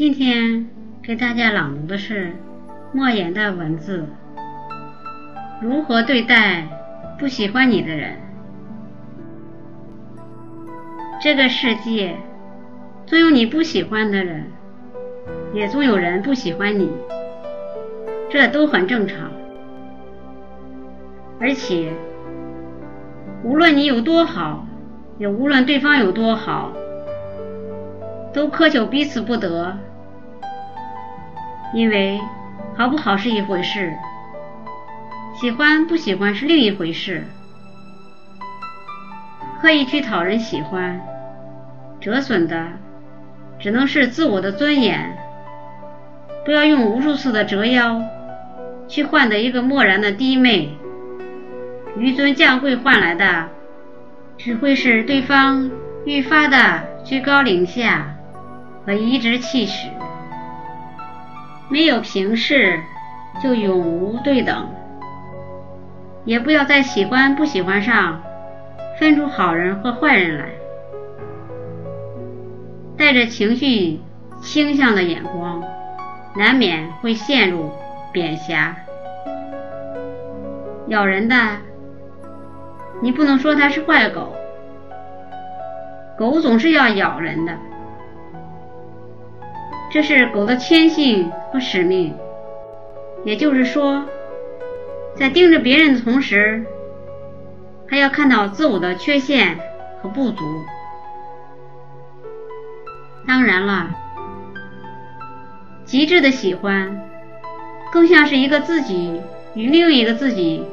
今天给大家朗读的是莫言的文字。如何对待不喜欢你的人？这个世界总有你不喜欢的人，也总有人不喜欢你，这都很正常。而且，无论你有多好，也无论对方有多好，都苛求彼此不得。因为好不好是一回事，喜欢不喜欢是另一回事。刻意去讨人喜欢，折损的只能是自我的尊严。不要用无数次的折腰，去换得一个漠然的低媚。纡尊降贵换来的，只会是对方愈发的居高临下和颐指气使。没有平视，就永无对等。也不要在喜欢不喜欢上分出好人和坏人来，带着情绪倾向的眼光，难免会陷入贬狭。咬人的，你不能说它是坏狗，狗总是要咬人的。这是狗的天性和使命，也就是说，在盯着别人的同时，还要看到自我的缺陷和不足。当然了，极致的喜欢，更像是一个自己与另一个自己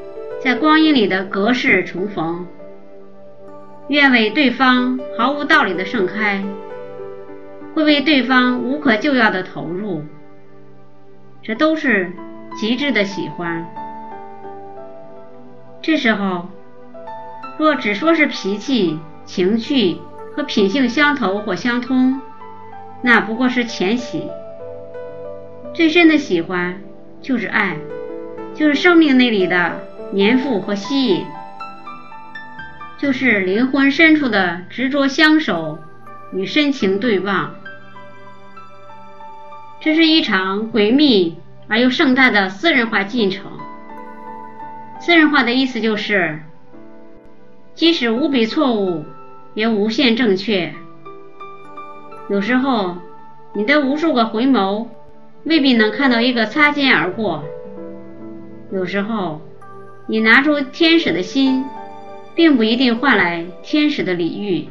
在光阴里的隔世重逢，愿为对方毫无道理的盛开。会为对方无可救药的投入，这都是极致的喜欢。这时候，若只说是脾气、情趣和品性相投或相通，那不过是浅喜。最深的喜欢就是爱，就是生命那里的粘附和吸引，就是灵魂深处的执着相守与深情对望。这是一场诡秘而又盛大的私人化进程。私人化的意思就是，即使无比错误，也无限正确。有时候，你的无数个回眸未必能看到一个擦肩而过；有时候，你拿出天使的心，并不一定换来天使的礼遇。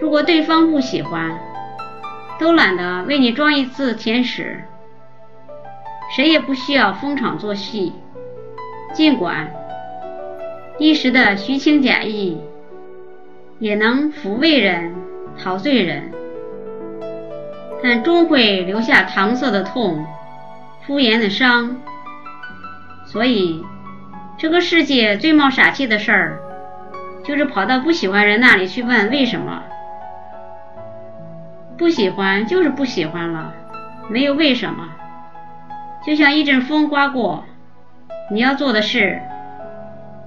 如果对方不喜欢，都懒得为你装一次天使，谁也不需要逢场作戏。尽管一时的虚情假意，也能抚慰人、陶醉人，但终会留下搪塞的痛、敷衍的伤。所以，这个世界最冒傻气的事儿，就是跑到不喜欢人那里去问为什么。不喜欢就是不喜欢了，没有为什么。就像一阵风刮过，你要做的是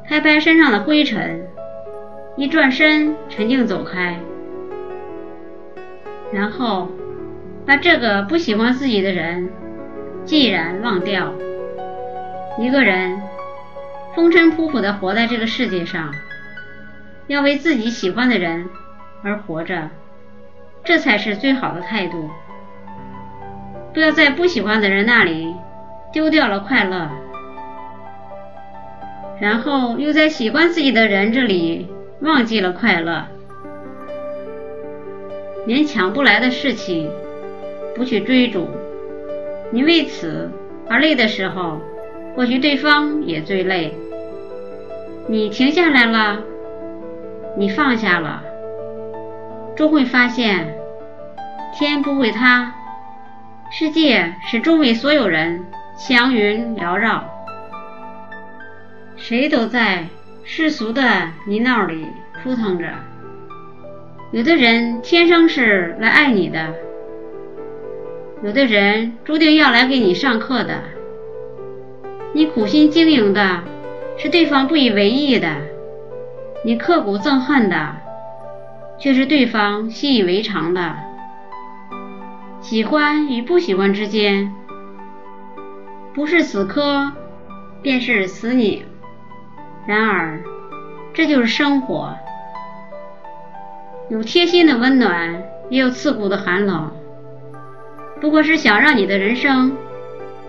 拍拍身上的灰尘，一转身沉静走开，然后把这个不喜欢自己的人既然忘掉。一个人风尘仆仆的活在这个世界上，要为自己喜欢的人而活着。这才是最好的态度。不要在不喜欢的人那里丢掉了快乐，然后又在喜欢自己的人这里忘记了快乐。勉强不来的事情不去追逐，你为此而累的时候，或许对方也最累。你停下来了，你放下了。终会发现，天不会塌，世界始终为所有人祥云缭绕。谁都在世俗的泥淖里扑腾着。有的人天生是来爱你的，有的人注定要来给你上课的。你苦心经营的是对方不以为意的，你刻骨憎恨的。却是对方习以为常的。喜欢与不喜欢之间，不是死磕，便是死拧。然而，这就是生活，有贴心的温暖，也有刺骨的寒冷。不过是想让你的人生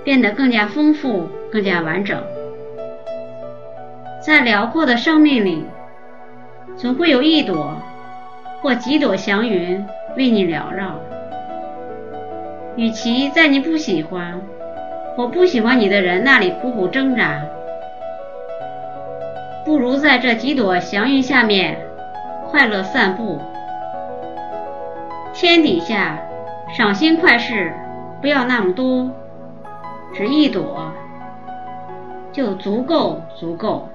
变得更加丰富、更加完整。在辽阔的生命里，总会有一朵或几朵祥云为你缭绕。与其在你不喜欢或不喜欢你的人那里苦苦挣扎，不如在这几朵祥云下面快乐散步。天底下赏心快事不要那么多，只一朵就足够足够。